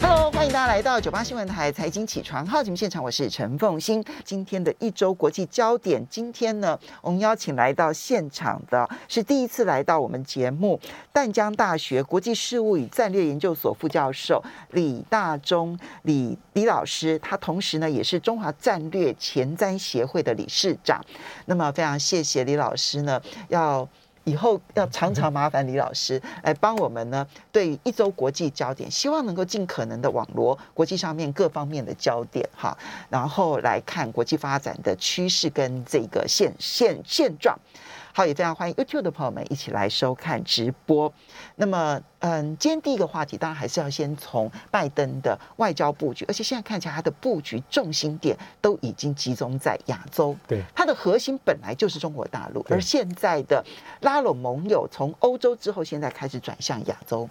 Hello，欢迎大家来到九八新闻台财经起床号节目现场，我是陈凤欣。今天的一周国际焦点，今天呢，我们邀请来到现场的是第一次来到我们节目，淡江大学国际事务与战略研究所副教授李大中李李老师，他同时呢也是中华战略前瞻协会的理事长。那么非常谢谢李老师呢，要。以后要常常麻烦李老师来帮我们呢，对一周国际焦点，希望能够尽可能的网罗国际上面各方面的焦点哈，然后来看国际发展的趋势跟这个现现现状。好，也非常欢迎 YouTube 的朋友们一起来收看直播。那么，嗯，今天第一个话题当然还是要先从拜登的外交布局，而且现在看起来他的布局重心点都已经集中在亚洲。对，他的核心本来就是中国大陆，而现在的拉拢盟友，从欧洲之后，现在开始转向亚洲。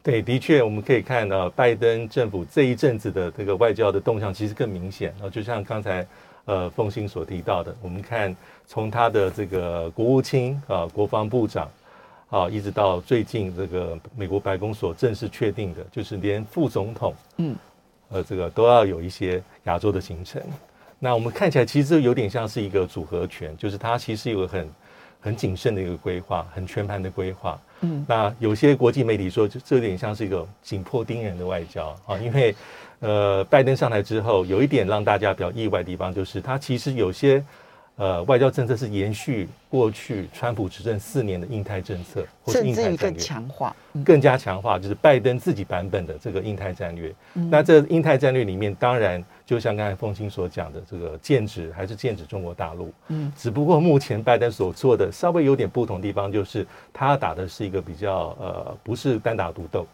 对，的确，我们可以看到拜登政府这一阵子的这个外交的动向其实更明显。然后，就像刚才。呃，凤新所提到的，我们看从他的这个国务卿啊、国防部长啊，一直到最近这个美国白宫所正式确定的，就是连副总统，嗯，呃，这个都要有一些亚洲的行程。那我们看起来其实有点像是一个组合拳，就是他其实有个很很谨慎的一个规划，很全盘的规划。嗯，那有些国际媒体说，就这有点像是一个紧迫盯人的外交啊，因为。呃，拜登上台之后，有一点让大家比较意外的地方，就是他其实有些呃外交政策是延续过去川普执政四年的印太政策，或是印太战略，更强化，更加强化，就是拜登自己版本的这个印太战略。嗯、那这印太战略里面，当然就像刚才凤清所讲的，这个剑指还是剑指中国大陆。嗯，只不过目前拜登所做的稍微有点不同的地方，就是他打的是一个比较呃，不是单打独斗。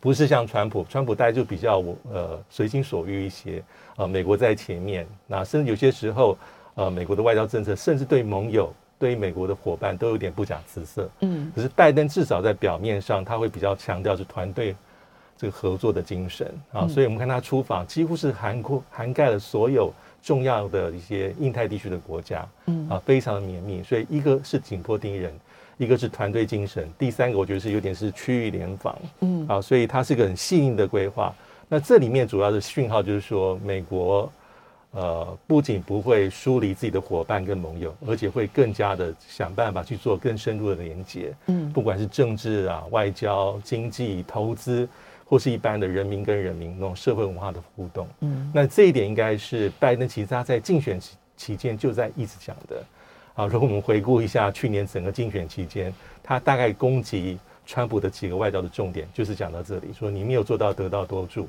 不是像川普，川普大概就比较我呃随心所欲一些，呃，美国在前面，那甚至有些时候，呃，美国的外交政策，甚至对盟友、对美国的伙伴都有点不假辞色。嗯，可是拜登至少在表面上，他会比较强调是团队这个合作的精神。啊，所以我们看他出访，几乎是涵括涵盖了所有重要的一些印太地区的国家，嗯。啊，非常的绵密，所以一个是紧迫盯人。一个是团队精神，第三个我觉得是有点是区域联防，嗯啊，所以它是个很细腻的规划。那这里面主要的讯号就是说，美国呃不仅不会疏离自己的伙伴跟盟友，而且会更加的想办法去做更深入的连接，嗯，不管是政治啊、外交、经济、投资，或是一般的人民跟人民那种社会文化的互动，嗯，那这一点应该是拜登其实他在竞选期期间就在一直讲的。啊，如果我们回顾一下去年整个竞选期间，他大概攻击川普的几个外交的重点，就是讲到这里，说你没有做到得道多助，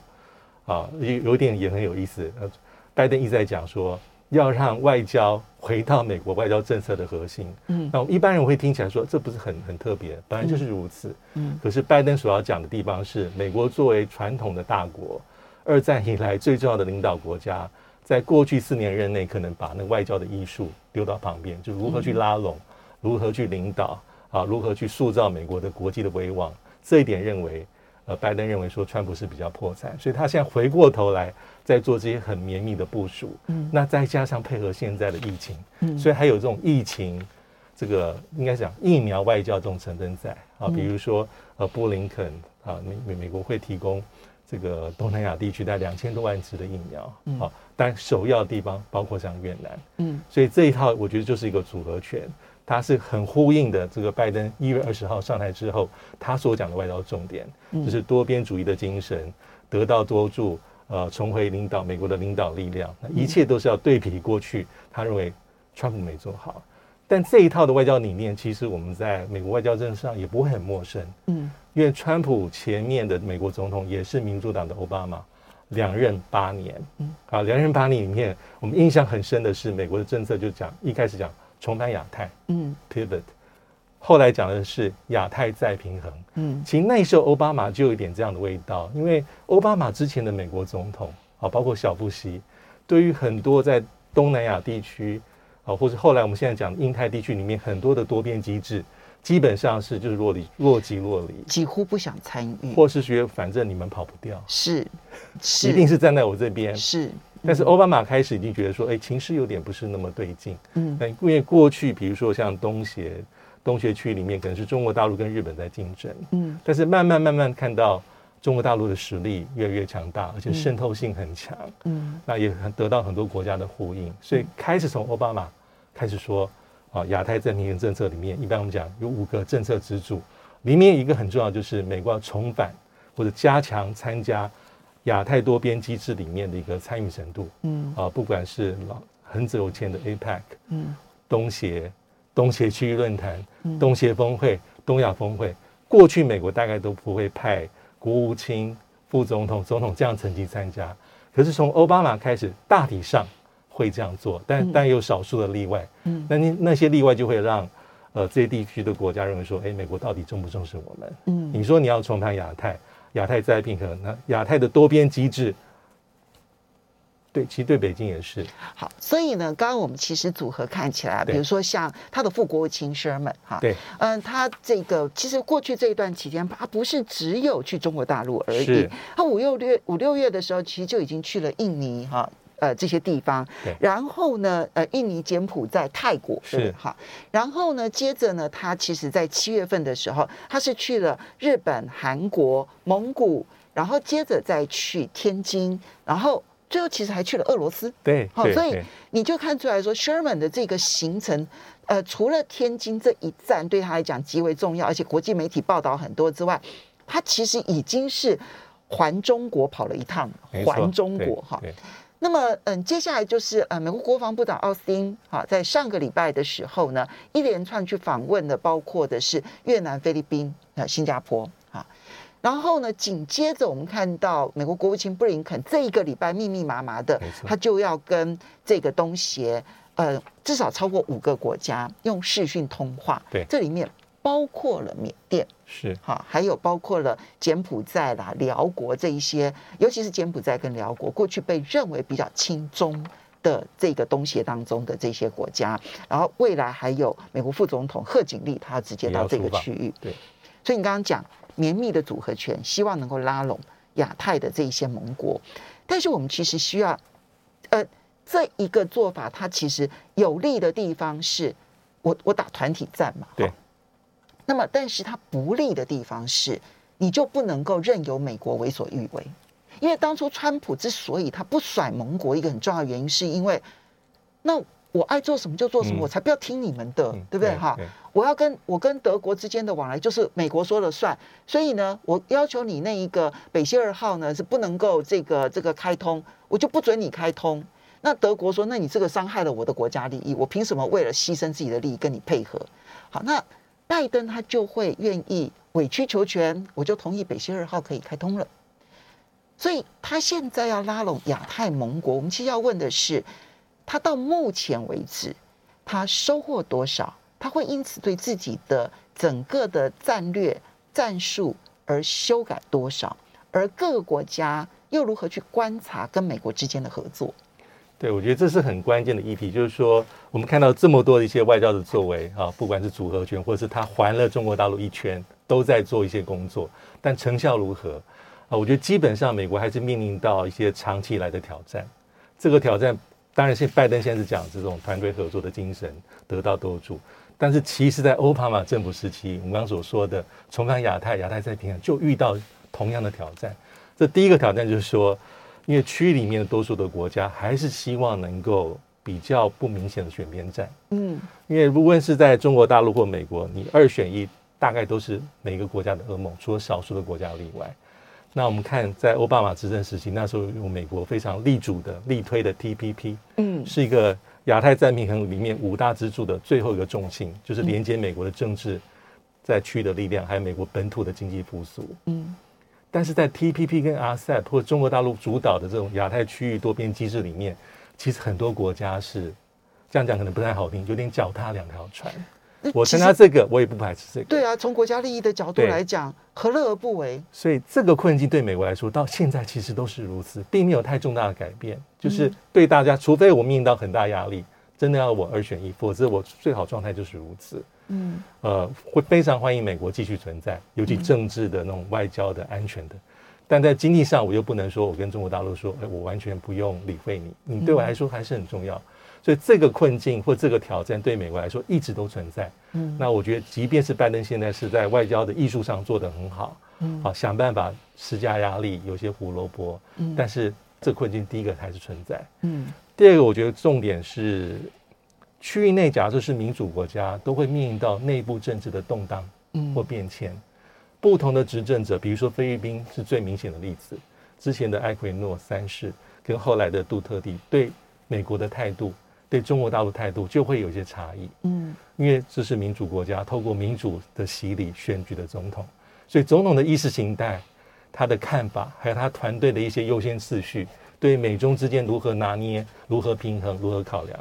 啊，有有一点也很有意思。呃，拜登一直在讲说要让外交回到美国外交政策的核心。嗯，那一般人会听起来说这不是很很特别，本来就是如此。嗯，可是拜登所要讲的地方是，美国作为传统的大国，二战以来最重要的领导国家。在过去四年任内，可能把那个外交的艺术丢到旁边，就如何去拉拢，如何去领导啊，如何去塑造美国的国际的威望。这一点认为，呃，拜登认为说川普是比较破产，所以他现在回过头来在做这些很绵密的部署。嗯，那再加上配合现在的疫情，嗯，所以还有这种疫情，这个应该讲疫苗外交这种成分在啊，比如说呃，布林肯啊，美美美国会提供。这个东南亚地区大概两千多万支的疫苗，嗯，好，但首要的地方包括像越南，嗯，所以这一套我觉得就是一个组合拳，它是很呼应的。这个拜登一月二十号上台之后，他所讲的外交重点，就是多边主义的精神，得道多助，呃，重回领导美国的领导力量，那一切都是要对比过去，他认为川普没做好。但这一套的外交理念，其实我们在美国外交政策上也不会很陌生。嗯，因为川普前面的美国总统也是民主党的奥巴马，两任八年。嗯，啊，两任八年里面，我们印象很深的是美国的政策就讲一开始讲重返亚太，嗯，pivot，后来讲的是亚太再平衡。嗯，其实那时候奥巴马就有一点这样的味道，因为奥巴马之前的美国总统啊，包括小布希，对于很多在东南亚地区。或者后来我们现在讲印太地区里面很多的多边机制，基本上是就是若离若即若离，几乎不想参与，或是觉得反正你们跑不掉，是，是一定是站在我这边，是。但是奥巴马开始已经觉得说，哎，情势有点不是那么对劲。嗯，因为过去比如说像东协东协区里面可能是中国大陆跟日本在竞争。嗯，但是慢慢慢慢看到中国大陆的实力越来越强大，而且渗透性很强。嗯，那也很得到很多国家的呼应，所以开始从奥巴马开始说，啊，亚太在平衡政策里面，一般我们讲有五个政策支柱，里面一个很重要就是美国要重返或者加强参加。亚太多边机制里面的一个参与程度，嗯啊，不管是老很久前的 APEC，嗯，东协、东协区域论坛、嗯、东协峰会、东亚峰会，过去美国大概都不会派国务卿、副总统、总统这样层级参加，可是从奥巴马开始，大体上会这样做，但但有少数的例外，嗯，那那那些例外就会让呃这些地区的国家认为说，哎，美国到底重不重视我们？嗯，你说你要重谈亚太。亚太再平衡，那亚太的多边机制，对，其实对北京也是好。所以呢，刚刚我们其实组合看起来，比如说像他的副国务卿 Sherman 哈，对，嗯，他这个其实过去这一段期间，他不是只有去中国大陆而已，他五六月五六月的时候，其实就已经去了印尼哈。呃，这些地方，然后呢，呃，印尼、柬埔寨、泰国是。哈，然后呢，接着呢，他其实在七月份的时候，他是去了日本、韩国、蒙古，然后接着再去天津，然后最后其实还去了俄罗斯，对，好，所以你就看出来说，Sherman 的这个行程，呃，除了天津这一站对他来讲极为重要，而且国际媒体报道很多之外，他其实已经是环中国跑了一趟，环中国哈。那么，嗯，接下来就是呃，美国国防部长奥斯汀哈，在上个礼拜的时候呢，一连串去访问的，包括的是越南、菲律宾、呃，新加坡啊。然后呢，紧接着我们看到美国国务卿布林肯这一个礼拜密密麻麻的，他就要跟这个东协呃，至少超过五个国家用视讯通话。对，这里面。包括了缅甸。是。哈，还有包括了柬埔寨啦、寮国这一些，尤其是柬埔寨跟寮国，过去被认为比较亲中的这个东协当中的这些国家，然后未来还有美国副总统贺锦丽，他要直接到这个区域。对，所以你刚刚讲绵密的组合拳，希望能够拉拢亚太的这一些盟国，但是我们其实需要，呃，这一个做法，它其实有利的地方是我我打团体战嘛，对。那么，但是它不利的地方是，你就不能够任由美国为所欲为，因为当初川普之所以他不甩盟国，一个很重要的原因，是因为那我爱做什么就做什么，我才不要听你们的，对不对？哈，我要跟我跟德国之间的往来就是美国说了算，所以呢，我要求你那一个北溪二号呢是不能够这个这个开通，我就不准你开通。那德国说，那你这个伤害了我的国家利益，我凭什么为了牺牲自己的利益跟你配合？好，那。拜登他就会愿意委曲求全，我就同意北溪二号可以开通了。所以他现在要拉拢亚太盟国，我们其实要问的是，他到目前为止他收获多少？他会因此对自己的整个的战略战术而修改多少？而各个国家又如何去观察跟美国之间的合作？对，我觉得这是很关键的议题，就是说，我们看到这么多的一些外交的作为啊，不管是组合拳，或者是他环了中国大陆一圈，都在做一些工作，但成效如何啊？我觉得基本上美国还是面临到一些长期来的挑战。这个挑战当然是拜登现在是讲这种团队合作的精神得到多助，但是其实在奥巴马政府时期，我们刚刚所说的重返亚太、亚太再平衡，就遇到同样的挑战。这第一个挑战就是说。因为区域里面的多数的国家还是希望能够比较不明显的选边站，嗯，因为无论是在中国大陆或美国，你二选一大概都是每个国家的噩梦，除了少数的国家例外。那我们看在奥巴马执政时期，那时候有美国非常力主的力推的 TPP，嗯，是一个亚太再平衡里面五大支柱的最后一个重心，就是连接美国的政治在区域的力量，还有美国本土的经济复苏，嗯。但是在 TPP 跟 RCEP 或中国大陆主导的这种亚太区域多边机制里面，其实很多国家是这样讲可能不太好听，有点脚踏两条船。我参加这个，我也不排斥这个。对啊，从国家利益的角度来讲，何乐而不为？所以这个困境对美国来说，到现在其实都是如此，并没有太重大的改变。就是对大家，除非我面临到很大压力，真的要我二选一，否则我最好状态就是如此。嗯，呃，会非常欢迎美国继续存在，尤其政治的那种外交的安全的。但在经济上，我又不能说我跟中国大陆说，哎，我完全不用理会你，你对我来说还是很重要。嗯、所以这个困境或这个挑战对美国来说一直都存在。嗯，那我觉得，即便是拜登现在是在外交的艺术上做得很好，嗯，好想办法施加压力，有些胡萝卜，嗯，但是这困境第一个还是存在。嗯，第二个，我觉得重点是区域内，假设是民主国家，都会面临到内部政治的动荡，嗯，或变迁。不同的执政者，比如说菲律宾是最明显的例子。之前的埃奎诺三世跟后来的杜特地对美国的态度，对中国大陆态度就会有些差异。嗯，因为这是民主国家，透过民主的洗礼选举的总统，所以总统的意识形态、他的看法，还有他团队的一些优先次序，对美中之间如何拿捏、如何平衡、如何考量，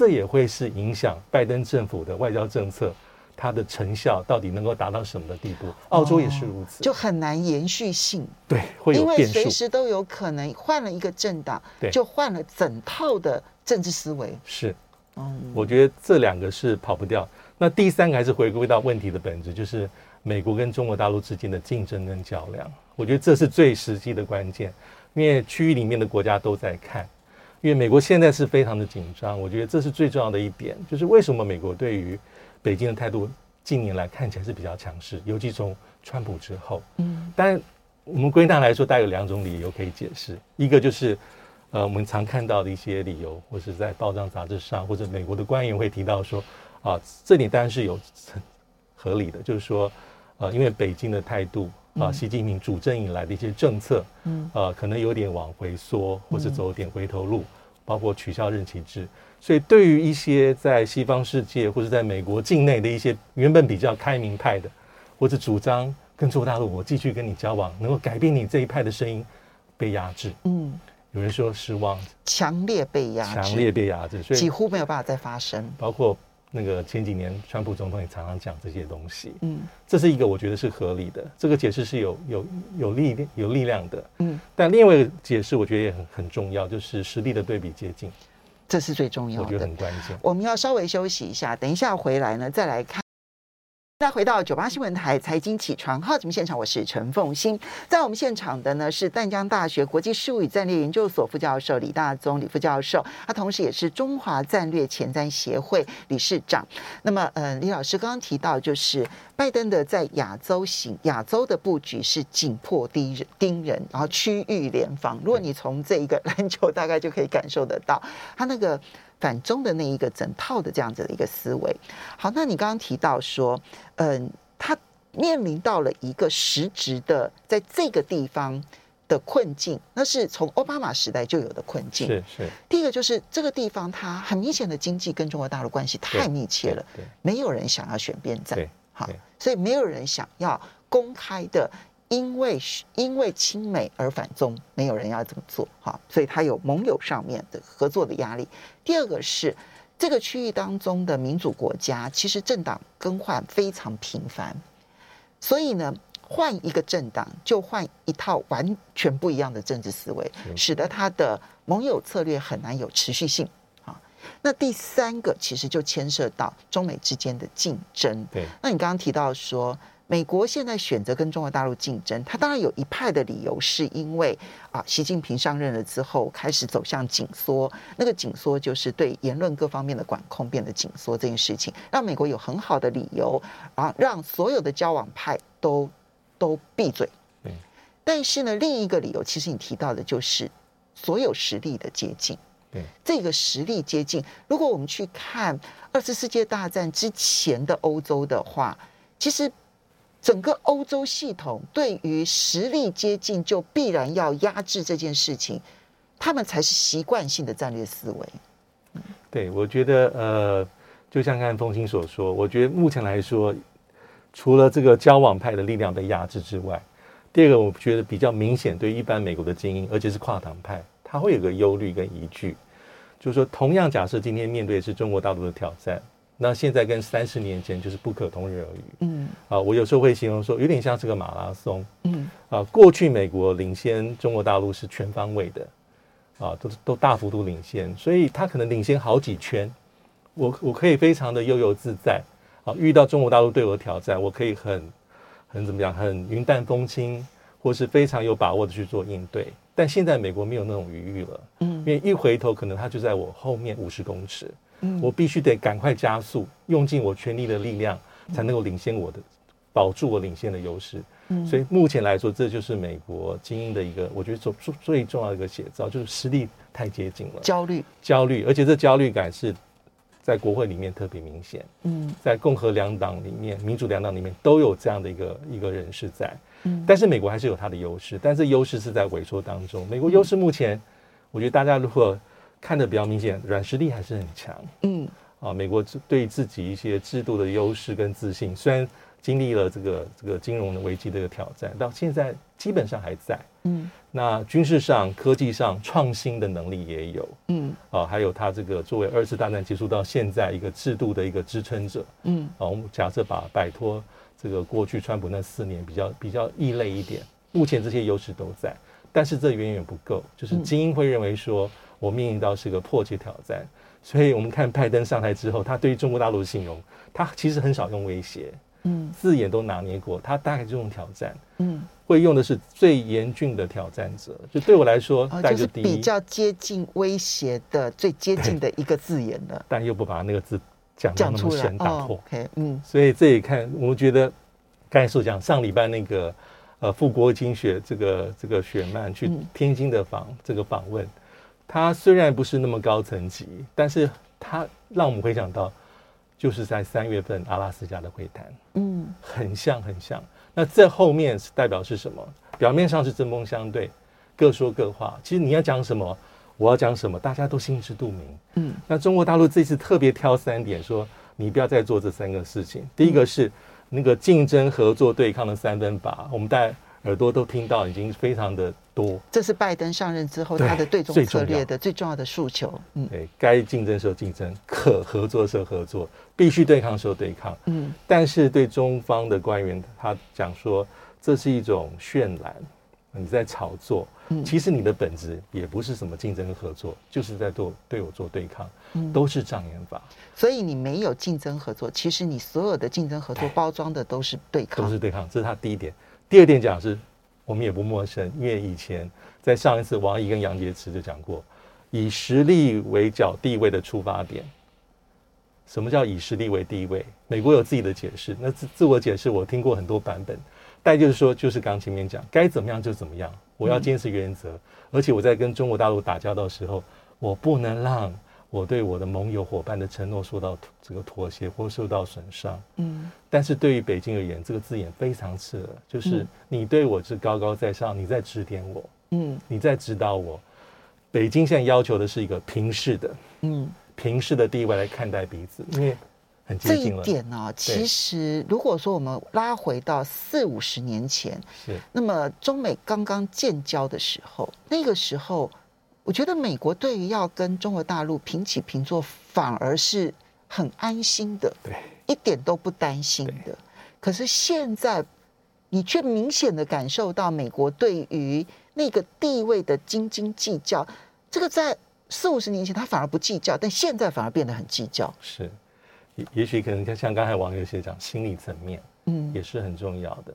这也会是影响拜登政府的外交政策。它的成效到底能够达到什么的地步？澳洲也是如此，就很难延续性。对，会有变数，因为随时都有可能换了一个政党，对，就换了整套的政治思维。是，嗯，我觉得这两个是跑不掉。那第三个还是回归到问题的本质，就是美国跟中国大陆之间的竞争跟较量。我觉得这是最实际的关键，因为区域里面的国家都在看，因为美国现在是非常的紧张。我觉得这是最重要的一点，就是为什么美国对于北京的态度近年来看起来是比较强势，尤其从川普之后。嗯，但我们归纳来说，大概有两种理由可以解释。一个就是，呃，我们常看到的一些理由，或是在报章杂志上，或者美国的官员会提到说，啊，这里当然是有很合理的，就是说，呃，因为北京的态度啊，习近平主政以来的一些政策，嗯，呃，可能有点往回缩，或是走点回头路，包括取消任期制。所以，对于一些在西方世界或者在美国境内的一些原本比较开明派的，或者主张跟中国大陆我继续跟你交往，能够改变你这一派的声音，被压制。嗯，有人说失望，强烈被压制，强烈被压制，所以几乎没有办法再发生。包括那个前几年川普总统也常常讲这些东西。嗯，这是一个我觉得是合理的，这个解释是有有有力有力量的。嗯，但另外一个解释我觉得也很很重要，就是实力的对比接近。这是最重要的，我觉得很关键。我们要稍微休息一下，等一下回来呢，再来看。再回到九八新闻台财经起床号节目现场，我是陈凤欣。在我们现场的呢是淡江大学国际事务与战略研究所副教授李大宗李副教授，他同时也是中华战略前瞻协会理事长。那么，呃，李老师刚刚提到，就是拜登的在亚洲行亚洲的布局是紧迫盯人盯人，然后区域联防。如果你从这一个 篮球大概就可以感受得到，他那个。反中的那一个整套的这样子的一个思维，好，那你刚刚提到说，嗯，他面临到了一个实质的在这个地方的困境，那是从奥巴马时代就有的困境。是是。第一个就是这个地方，它很明显的经济跟中国大陆关系太密切了，对，没有人想要选边站，好，所以没有人想要公开的。因为是因为亲美而反中，没有人要这么做哈，所以他有盟友上面的合作的压力。第二个是这个区域当中的民主国家，其实政党更换非常频繁，所以呢，换一个政党就换一套完全不一样的政治思维，使得他的盟友策略很难有持续性啊。那第三个其实就牵涉到中美之间的竞争。对，那你刚刚提到说。美国现在选择跟中国大陆竞争，它当然有一派的理由，是因为啊，习近平上任了之后开始走向紧缩，那个紧缩就是对言论各方面的管控变得紧缩这件事情，让美国有很好的理由啊，让所有的交往派都都闭嘴。嗯，但是呢，另一个理由其实你提到的就是所有实力的接近。对，这个实力接近，如果我们去看二次世界大战之前的欧洲的话，其实。整个欧洲系统对于实力接近就必然要压制这件事情，他们才是习惯性的战略思维。对，我觉得呃，就像刚才风清所说，我觉得目前来说，除了这个交往派的力量被压制之外，第二个我觉得比较明显，对一般美国的精英，而且是跨党派，他会有个忧虑跟疑惧，就是说，同样假设今天面对的是中国大陆的挑战。那现在跟三十年前就是不可同日而语。嗯，啊，我有时候会形容说，有点像是个马拉松。嗯，啊，过去美国领先中国大陆是全方位的，啊，都都大幅度领先，所以他可能领先好几圈。我我可以非常的悠游自在。啊，遇到中国大陆对我的挑战，我可以很很怎么样，很云淡风轻，或是非常有把握的去做应对。但现在美国没有那种余裕了，嗯，因为一回头可能他就在我后面五十公尺，嗯，我必须得赶快加速，用尽我全力的力量，才能够领先我的，保住我领先的优势。嗯，所以目前来说，这就是美国精英的一个，我觉得最最重要的一个写照，就是实力太接近了，焦虑，焦虑，而且这焦虑感是在国会里面特别明显，嗯，在共和两党里面，民主两党里面都有这样的一个一个人士在。嗯，但是美国还是有它的优势，但是优势是在萎缩当中。美国优势目前，我觉得大家如果看得比较明显，软实力还是很强。嗯，啊，美国对自己一些制度的优势跟自信，虽然经历了这个这个金融的危机的一个挑战，到现在基本上还在。嗯，那军事上、科技上创新的能力也有。嗯，啊，还有它这个作为二次大战结束到现在一个制度的一个支撑者。嗯，啊，我们假设把摆脱。这个过去川普那四年比较比较异类一点，目前这些优势都在，但是这远远不够。就是精英会认为说，我面临到是个迫切挑战。所以我们看拜登上台之后，他对于中国大陆的形容，他其实很少用威胁，嗯，字眼都拿捏过，他大概就用挑战，嗯，会用的是最严峻的挑战者。就对我来说，大概就是，比较接近威胁的最接近的一个字眼了，但又不把那个字。讲到那么深，打破。哦、okay, 嗯，所以这一看，我们觉得刚才所讲，上礼拜那个呃傅国金雪这个这个雪曼去天津的访、嗯、这个访问，他虽然不是那么高层级，但是它让我们回想到，就是在三月份阿拉斯加的会谈，嗯，很像很像。那这后面是代表是什么？表面上是针锋相对，各说各话，其实你要讲什么？我要讲什么，大家都心知肚明。嗯，那中国大陆这次特别挑三点，说你不要再做这三个事情。第一个是那个竞争、合作、对抗的三分法，我们大家耳朵都听到，已经非常的多。这是拜登上任之后他的对中策略的最重要的诉求。嗯，对该竞争的时候竞争，可合作的时候合作，必须对抗的时候对抗。嗯，但是对中方的官员，他讲说这是一种渲染。你在炒作，其实你的本质也不是什么竞争和合作，就是在做对我做对抗，都是障眼法。所以你没有竞争合作，其实你所有的竞争合作包装的都是对抗，都是对抗。这是他第一点。第二点讲是，我们也不陌生，因为以前在上一次王毅跟杨洁篪就讲过，以实力为角地位的出发点。什么叫以实力为地位？美国有自己的解释，那自自我解释我听过很多版本。但就是说，就是刚前面讲，该怎么样就怎么样。我要坚持原则，而且我在跟中国大陆打交道的时候，我不能让我对我的盟友伙伴的承诺受到这个妥协或受到损伤。嗯。但是对于北京而言，这个字眼非常刺耳，就是你对我是高高在上，你在指点我，嗯，你在指导我。北京现在要求的是一个平视的，嗯，平视的地位来看待彼此，因为。这一点呢、啊，其实如果说我们拉回到四五十年前，是那么中美刚刚建交的时候，那个时候，我觉得美国对于要跟中国大陆平起平坐，反而是很安心的，对，一点都不担心的。可是现在，你却明显的感受到美国对于那个地位的斤斤计较，这个在四五十年前他反而不计较，但现在反而变得很计较，是。也许可能像刚才网友写讲，心理层面，嗯，也是很重要的。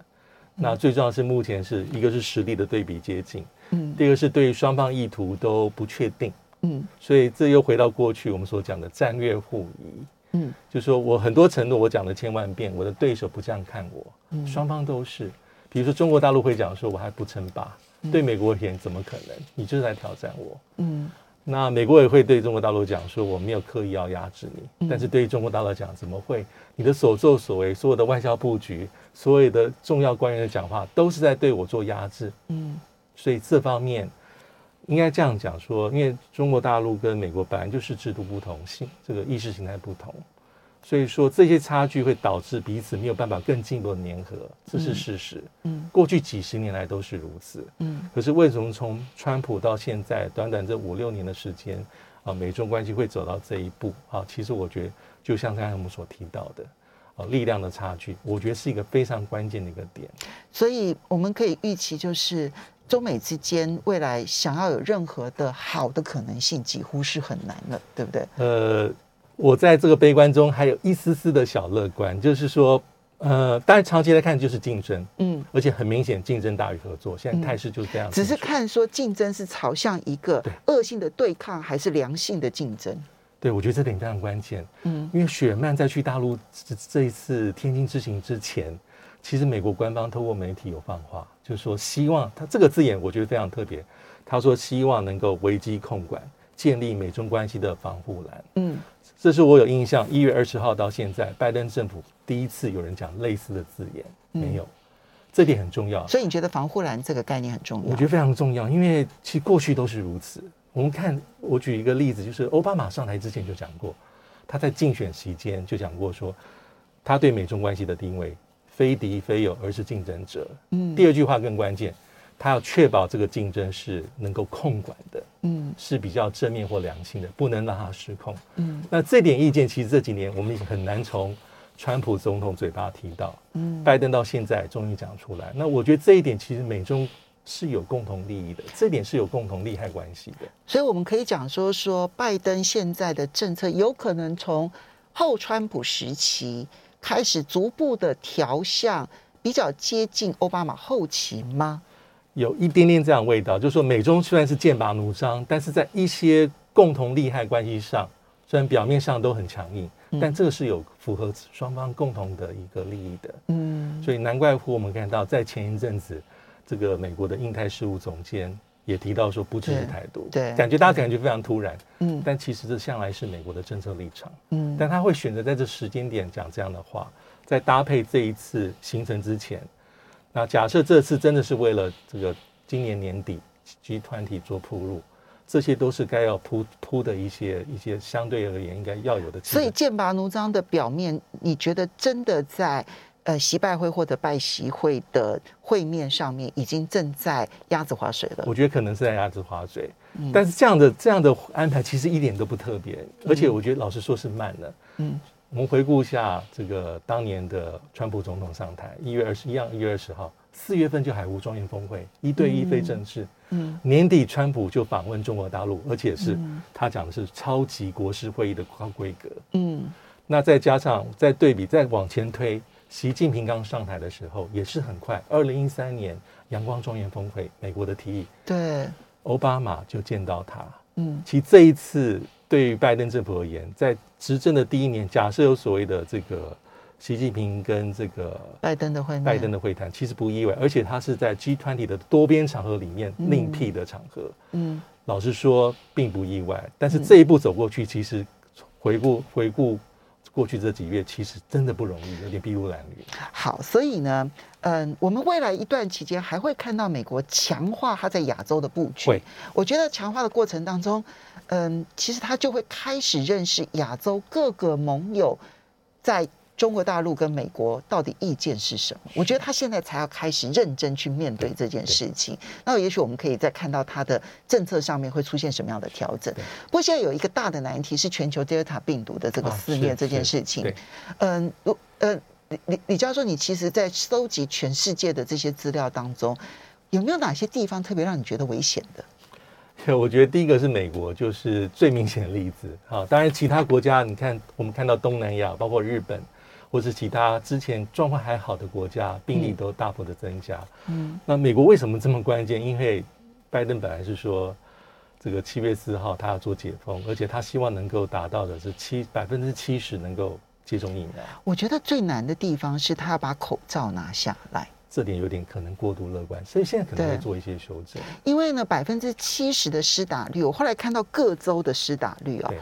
那最重要的是，目前是一个是实力的对比接近，嗯，第二个是对于双方意图都不确定，嗯，所以这又回到过去我们所讲的战略互疑，嗯，就说我很多承诺我讲了千万遍，我的对手不这样看我，嗯，双方都是，比如说中国大陆会讲说我还不称霸，对美国而言怎么可能？你就是来挑战我，嗯。那美国也会对中国大陆讲说，我没有刻意要压制你，但是对于中国大陆讲，怎么会？你的所作所为，所有的外交布局，所有的重要官员的讲话，都是在对我做压制。嗯，所以这方面应该这样讲说，因为中国大陆跟美国本来就是制度不同，性这个意识形态不同。所以说，这些差距会导致彼此没有办法更进一步的粘合，这是事实。嗯，过去几十年来都是如此。嗯，可是为什么从川普到现在短短这五六年的时间啊，美中关系会走到这一步啊？其实我觉得，就像刚才我们所提到的啊，力量的差距，我觉得是一个非常关键的一个点。所以我们可以预期，就是中美之间未来想要有任何的好的可能性，几乎是很难了，对不对？呃。我在这个悲观中还有一丝丝的小乐观，就是说，呃，当然长期来看就是竞争，嗯，而且很明显竞争大于合作，现在态势就是这样。只是看说竞争是朝向一个恶性的对抗，还是良性的竞争？对，我觉得这点非常关键。嗯，因为雪曼在去大陆这这一次天津之行之前，其实美国官方透过媒体有放话，就是说希望他这个字眼，我觉得非常特别。他说希望能够危机控管，建立美中关系的防护栏。嗯。这是我有印象，一月二十号到现在，拜登政府第一次有人讲类似的字眼，没有，这点很重要。所以你觉得防护栏这个概念很重要？我觉得非常重要，因为其实过去都是如此。我们看，我举一个例子，就是奥巴马上台之前就讲过，他在竞选期间就讲过说，他对美中关系的定位，非敌非友，而是竞争者。嗯，第二句话更关键。他要确保这个竞争是能够控管的，嗯，是比较正面或良性的，不能让它失控，嗯。那这点意见，其实这几年我们已经很难从川普总统嘴巴提到，嗯，拜登到现在终于讲出来。那我觉得这一点其实美中是有共同利益的，这点是有共同利害关系的。所以我们可以讲说，说拜登现在的政策有可能从后川普时期开始逐步的调向比较接近奥巴马后期吗？有一点点这样味道，就是说美中虽然是剑拔弩张，但是在一些共同利害关系上，虽然表面上都很强硬，但这个是有符合双方共同的一个利益的。嗯，所以难怪乎我们看到在前一阵子，这个美国的印太事务总监也提到说不支持台独，对，感觉大家感觉非常突然。嗯，但其实这向来是美国的政策立场。嗯，但他会选择在这时间点讲这样的话，在搭配这一次行程之前。那假设这次真的是为了这个今年年底 G 团体做铺路，这些都是该要铺铺的一些一些相对而言应该要有的。所以剑拔弩张的表面，你觉得真的在呃习拜会或者拜习会的会面上面已经正在鸭子划水了？我觉得可能是在鸭子划水，嗯、但是这样的这样的安排其实一点都不特别，而且我觉得老实说是慢了。嗯。我们回顾一下这个当年的川普总统上台，一月二十一样，一月二十号，四月份就海湖庄园峰会，一对一非正式。嗯，年底川普就访问中国大陆，而且是他讲的是超级国事会议的高规格。嗯，那再加上再对比再往前推，习近平刚上台的时候也是很快，二零一三年阳光庄园峰会，美国的提议，对，奥巴马就见到他。嗯，其实这一次。对于拜登政府而言，在执政的第一年，假设有所谓的这个习近平跟这个拜登的会拜登的会谈，其实不意外，而且他是在 G20 的多边场合里面另辟的场合。嗯，老实说并不意外。但是这一步走过去，其实回顾回顾过去这几月，其实真的不容易，有点筚路蓝缕。好，所以呢，嗯，我们未来一段期间还会看到美国强化它在亚洲的布局。我觉得强化的过程当中。嗯，其实他就会开始认识亚洲各个盟友，在中国大陆跟美国到底意见是什么？我觉得他现在才要开始认真去面对这件事情。那也许我们可以再看到他的政策上面会出现什么样的调整。不过现在有一个大的难题是全球 Delta 病毒的这个肆虐这件事情。嗯，呃，李李李教授，你其实在收集全世界的这些资料当中，有没有哪些地方特别让你觉得危险的？我觉得第一个是美国，就是最明显的例子。啊，当然其他国家，你看我们看到东南亚，包括日本，或是其他之前状况还好的国家，病例都大幅的增加。嗯，那美国为什么这么关键？因为拜登本来是说，这个七月四号他要做解封，而且他希望能够达到的是七百分之七十能够接种疫苗。我觉得最难的地方是他要把口罩拿下来。这点有点可能过度乐观，所以现在可能会做一些修正。因为呢，百分之七十的施打率，我后来看到各州的施打率啊、哦，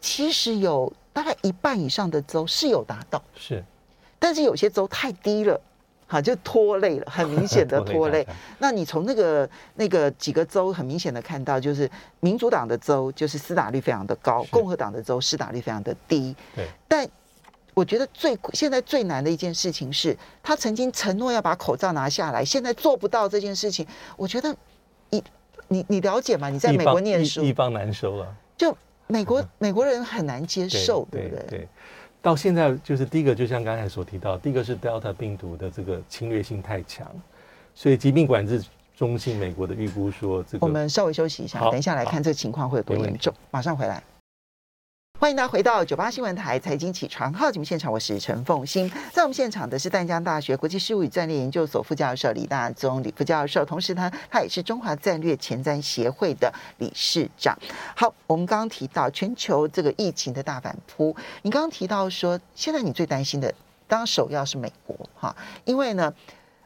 其实有大概一半以上的州是有达到，是，但是有些州太低了，哈，就拖累了，很明显的 拖累。那你从那个那个几个州很明显的看到，就是民主党的州就是施打率非常的高，共和党的州施打率非常的低，对，但。我觉得最现在最难的一件事情是，他曾经承诺要把口罩拿下来，现在做不到这件事情。我觉得，你你你了解吗？你在美国念书，一方难收啊。就美国美国人很难接受，对不对？对。到现在就是第一个，就像刚才所提到，第一个是 Delta 病毒的这个侵略性太强，所以疾病管制中心美国的预估说，这个我们稍微休息一下，等一下来看这个情况会有多严重，马上回来。欢迎大家回到九八新闻台财经起床号节目现场，我是陈凤馨。在我们现场的是淡江大学国际事务与战略研究所副教授李大宗李副教授，同时他他也是中华战略前瞻协会的理事长。好，我们刚刚提到全球这个疫情的大反扑，你刚刚提到说，现在你最担心的当首要是美国哈，因为呢，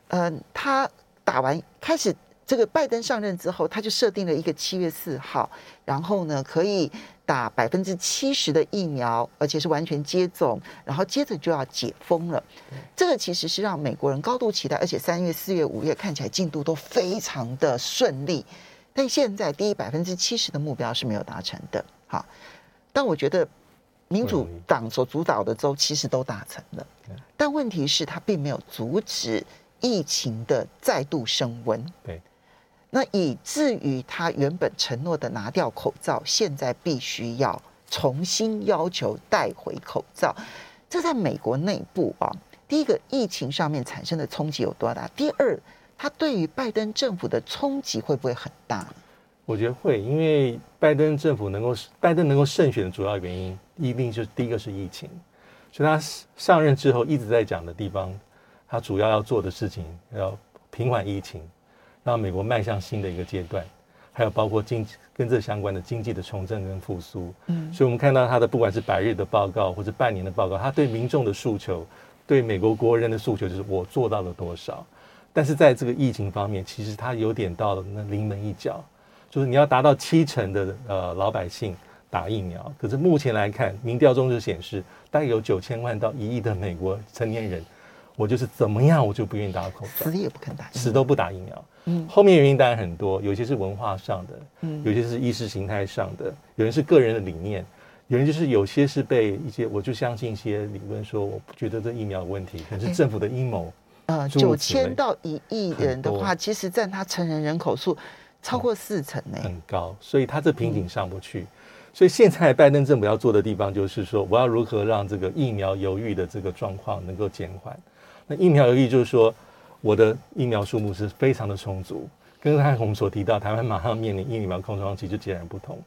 嗯、呃，他打完开始这个拜登上任之后，他就设定了一个七月四号，然后呢可以。打百分之七十的疫苗，而且是完全接种，然后接着就要解封了。这个其实是让美国人高度期待，而且三月、四月、五月看起来进度都非常的顺利。但现在第一百分之七十的目标是没有达成的。好，但我觉得民主党所主导的州其实都达成了，但问题是它并没有阻止疫情的再度升温。对。那以至于他原本承诺的拿掉口罩，现在必须要重新要求戴回口罩。这在美国内部啊，第一个疫情上面产生的冲击有多大？第二，他对于拜登政府的冲击会不会很大？我觉得会，因为拜登政府能够拜登能够胜选的主要原因，一定就是第一个是疫情。所以他上任之后一直在讲的地方，他主要要做的事情要平缓疫情。让美国迈向新的一个阶段，还有包括经济跟这相关的经济的重振跟复苏。嗯，所以我们看到他的不管是百日的报告或者半年的报告，他对民众的诉求，对美国国人的诉求，就是我做到了多少。但是在这个疫情方面，其实他有点到了那临门一脚，就是你要达到七成的呃老百姓打疫苗，可是目前来看，民调中就显示，大概有九千万到一亿的美国成年人。我就是怎么样，我就不愿意打口罩，死也不肯打，死都不打疫苗。嗯，后面原因当然很多，有些是文化上的，嗯，有些是意识形态上的，有人是个人的理念，有人就是有些是被一些，我就相信一些理论说，我不觉得这疫苗有问题，可能是政府的阴谋。呃，九千到一亿人的话，其实占他成人人口数超过四成呢，很高，所以他这瓶颈上不去。嗯，所以现在拜登政府要做的地方，就是说，我要如何让这个疫苗犹豫的这个状况能够减缓。那疫苗犹豫就是说，我的疫苗数目是非常的充足，跟刚才我们所提到，台湾马上面临疫苗空窗期就截然不同。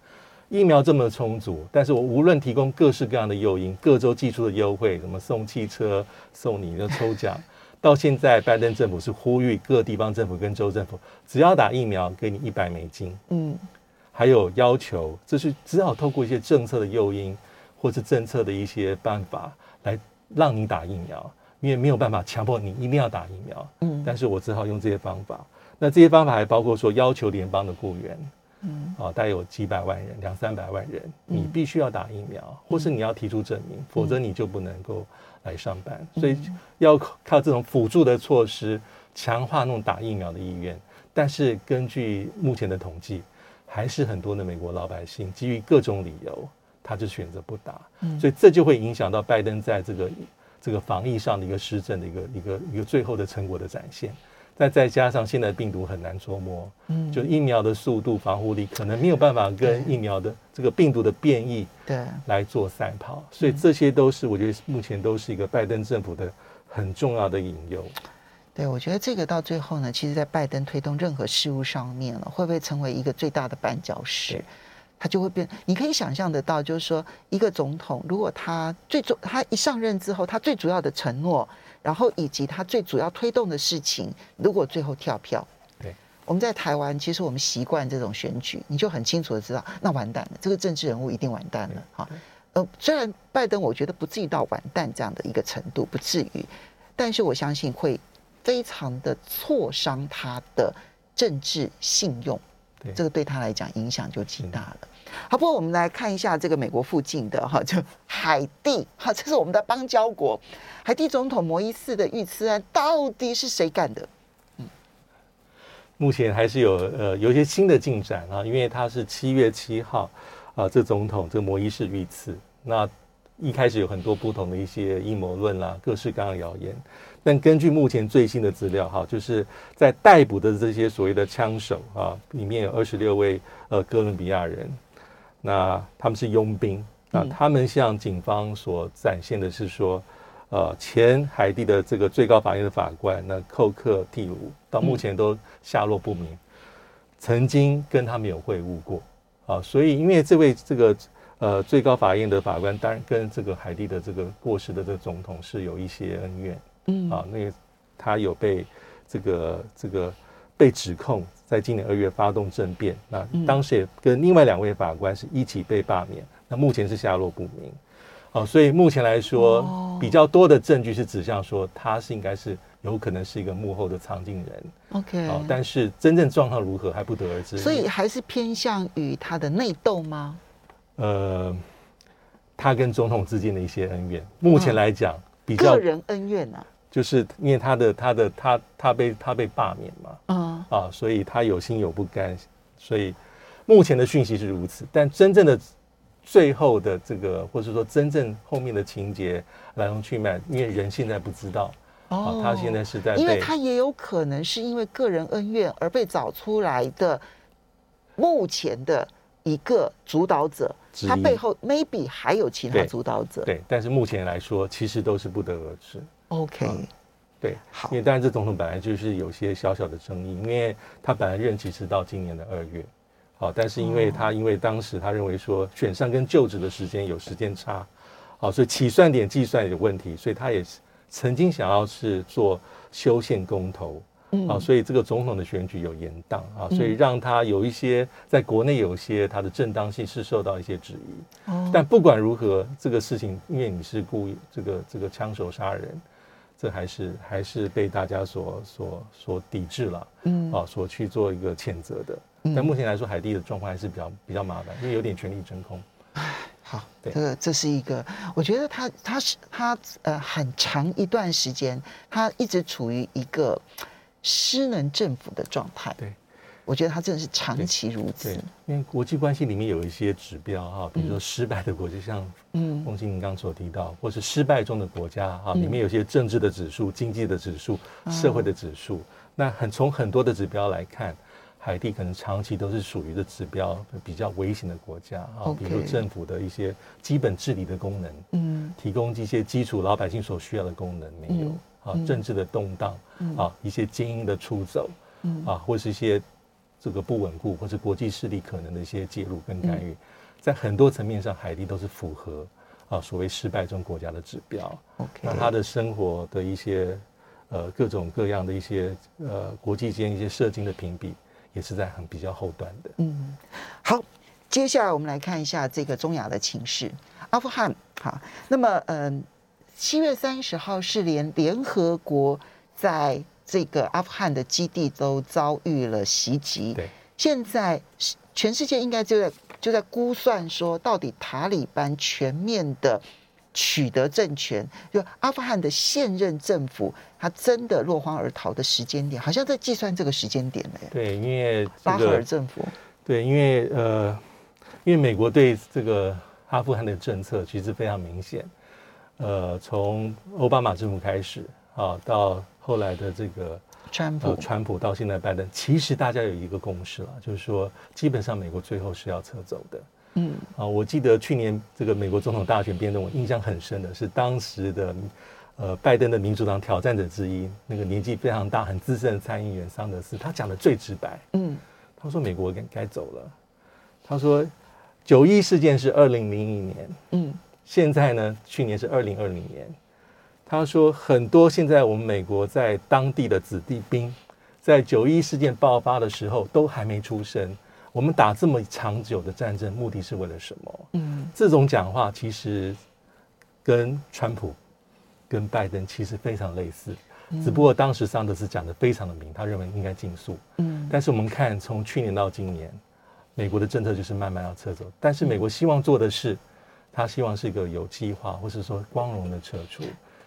疫苗这么充足，但是我无论提供各式各样的诱因，各州寄出的优惠，什么送汽车、送你的抽奖，到现在拜登政府是呼吁各地方政府跟州政府，只要打疫苗，给你一百美金。嗯，还有要求，这是只好透过一些政策的诱因，或是政策的一些办法，来让你打疫苗。因为没有办法强迫你一定要打疫苗，嗯，但是我只好用这些方法。那这些方法还包括说，要求联邦的雇员，嗯，啊，大概有几百万人，两三百万人，你必须要打疫苗，或是你要提出证明，否则你就不能够来上班。所以要靠这种辅助的措施，强化那种打疫苗的意愿。但是根据目前的统计，还是很多的美国老百姓基于各种理由，他就选择不打。所以这就会影响到拜登在这个。这个防疫上的一个施政的一个一个一个最后的成果的展现，再再加上现在病毒很难捉摸，嗯，就疫苗的速度防护力可能没有办法跟疫苗的这个病毒的变异对。来做赛跑，所以这些都是我觉得目前都是一个拜登政府的很重要的隐忧。对，我觉得这个到最后呢，其实在拜登推动任何事物上面了，会不会成为一个最大的绊脚石？他就会变，你可以想象得到，就是说，一个总统如果他最主，他一上任之后，他最主要的承诺，然后以及他最主要推动的事情，如果最后跳票，对，我们在台湾，其实我们习惯这种选举，你就很清楚的知道，那完蛋了，这个政治人物一定完蛋了，哈，呃，虽然拜登我觉得不至于到完蛋这样的一个程度，不至于，但是我相信会非常的挫伤他的政治信用。这个对他来讲影响就极大了。好，不过我们来看一下这个美国附近的哈，就海地哈，这是我们的邦交国。海地总统摩依士的遇刺案到底是谁干的？嗯，目前还是有呃有一些新的进展啊，因为他是七月七号啊，这总统这个摩伊士遇刺，那一开始有很多不同的一些阴谋论啦，各式各样的谣言。但根据目前最新的资料，哈，就是在逮捕的这些所谓的枪手啊，里面有二十六位呃哥伦比亚人，那他们是佣兵，那他们向警方所展现的是说，呃，前海地的这个最高法院的法官那寇克蒂鲁到目前都下落不明，曾经跟他们有会晤过。啊，所以因为这位这个呃，最高法院的法官当然跟这个海地的这个过世的这个总统是有一些恩怨，嗯。啊，那个他有被这个这个被指控，在今年二月发动政变，那当时也跟另外两位法官是一起被罢免，那目前是下落不明，哦，所以目前来说比较多的证据是指向说他是应该是有可能是一个幕后的藏镜人，OK，哦，但是真正状况如何还不得而知，所以还是偏向于他的内斗吗？呃，他跟总统之间的一些恩怨，目前来讲比较个人恩怨啊，就是因为他的他的他他被他被罢免嘛，嗯啊，所以他有心有不甘，所以目前的讯息是如此，但真正的最后的这个，或者说真正后面的情节来龙去脉，因为人现在不知道，哦，他现在是在，因为他也有可能是因为个人恩怨而被找出来的，目前的一个主导者。他背后 maybe 还有其他主导者，对，对，但是目前来说，其实都是不得而知。OK，、嗯、对，好，因为当然这总统本来就是有些小小的争议，因为他本来任期是到今年的二月，好，但是因为他因为当时他认为说选上跟就职的时间有时间差，好，所以起算点计算有问题，所以他也曾经想要是做修宪公投。啊，所以这个总统的选举有延宕啊，所以让他有一些在国内有一些他的正当性是受到一些质疑。哦，但不管如何，这个事情因为你是故意这个这个枪手杀人，这还是还是被大家所所所抵制了。嗯，啊，所去做一个谴责的。但目前来说，海地的状况还是比较比较麻烦，因为有点权力真空。哎，好，对，这个这是一个，我觉得他他是他呃很长一段时间，他一直处于一个。失能政府的状态，对，我觉得他真的是长期如此。对，因为国际关系里面有一些指标哈，比如说失败的国家，像嗯，凤馨您刚所提到，或是失败中的国家哈，里面有些政治的指数、经济的指数、社会的指数。那很从很多的指标来看，海地可能长期都是属于的指标比较危险的国家啊，比如政府的一些基本治理的功能，嗯，提供一些基础老百姓所需要的功能没有。啊，政治的动荡，嗯、啊，一些精英的出走，嗯、啊，或是一些这个不稳固，或是国际势力可能的一些介入跟干预，嗯、在很多层面上，海地都是符合啊所谓失败中国家的指标。那他的生活的一些呃各种各样的一些呃国际间一些社经的评比，也是在很比较后端的。嗯，好，接下来我们来看一下这个中亚的情势，阿富汗。好，那么嗯。呃七月三十号是连联合国在这个阿富汗的基地都遭遇了袭击。对，现在全世界应该就在就在估算说，到底塔利班全面的取得政权，就阿富汗的现任政府，他真的落荒而逃的时间点，好像在计算这个时间点呢。对，因为巴赫尔政府。对，因为呃，因为美国对这个阿富汗的政策其实非常明显。呃，从奥巴马政府开始啊，到后来的这个川普，川普到现在拜登，其实大家有一个共识了，就是说，基本上美国最后是要撤走的。嗯，啊，我记得去年这个美国总统大选辩论，我印象很深的是当时的呃拜登的民主党挑战者之一，那个年纪非常大、很资深的参议员桑德斯，他讲的最直白。嗯，他说美国该该走了。他说九一事件是二零零一年。嗯。现在呢？去年是二零二零年。他说，很多现在我们美国在当地的子弟兵，在九一事件爆发的时候都还没出生。我们打这么长久的战争，目的是为了什么？嗯，这种讲话其实跟川普、跟拜登其实非常类似，只不过当时桑德斯讲的非常的明，他认为应该尽速。嗯，但是我们看从去年到今年，美国的政策就是慢慢要撤走，但是美国希望做的是。他希望是一个有计划，或是说光荣的撤出，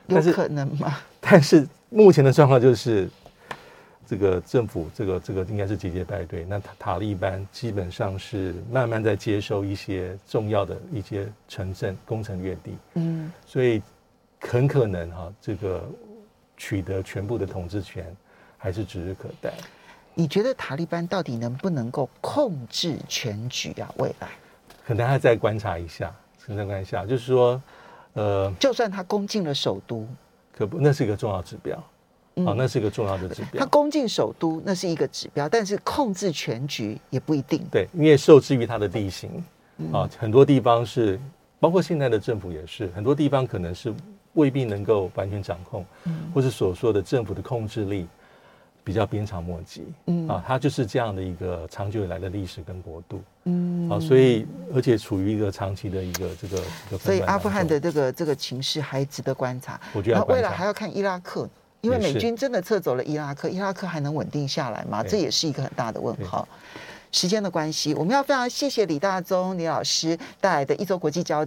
有可能吗？但是目前的状况就是，这个政府，这个这个应该是节节败退。那塔塔利班基本上是慢慢在接收一些重要的一些城镇、攻城略地。嗯，所以很可能哈，这个取得全部的统治权还是指日可待。你觉得塔利班到底能不能够控制全局啊？未来可能还再观察一下。再看一下，就是说，呃，就算他攻进了首都，可不，那是一个重要指标，啊、哦，那是一个重要的指标。他攻进首都，那是一个指标，但是控制全局也不一定。对，因为受制于它的地形，啊，很多地方是，包括现在的政府也是，很多地方可能是未必能够完全掌控，嗯，或是所说的政府的控制力比较鞭长莫及，嗯。啊，它就是这样的一个长久以来的历史跟国度，嗯。啊，所以而且处于一个长期的一个这个，这个，所以阿富汗的这个这个情势还值得观察，我觉得未来还要看伊拉克，因为美军真的撤走了伊拉克，伊拉克还能稳定下来吗？这也是一个很大的问号。时间的关系，我们要非常谢谢李大宗李老师带来的一周国际焦点。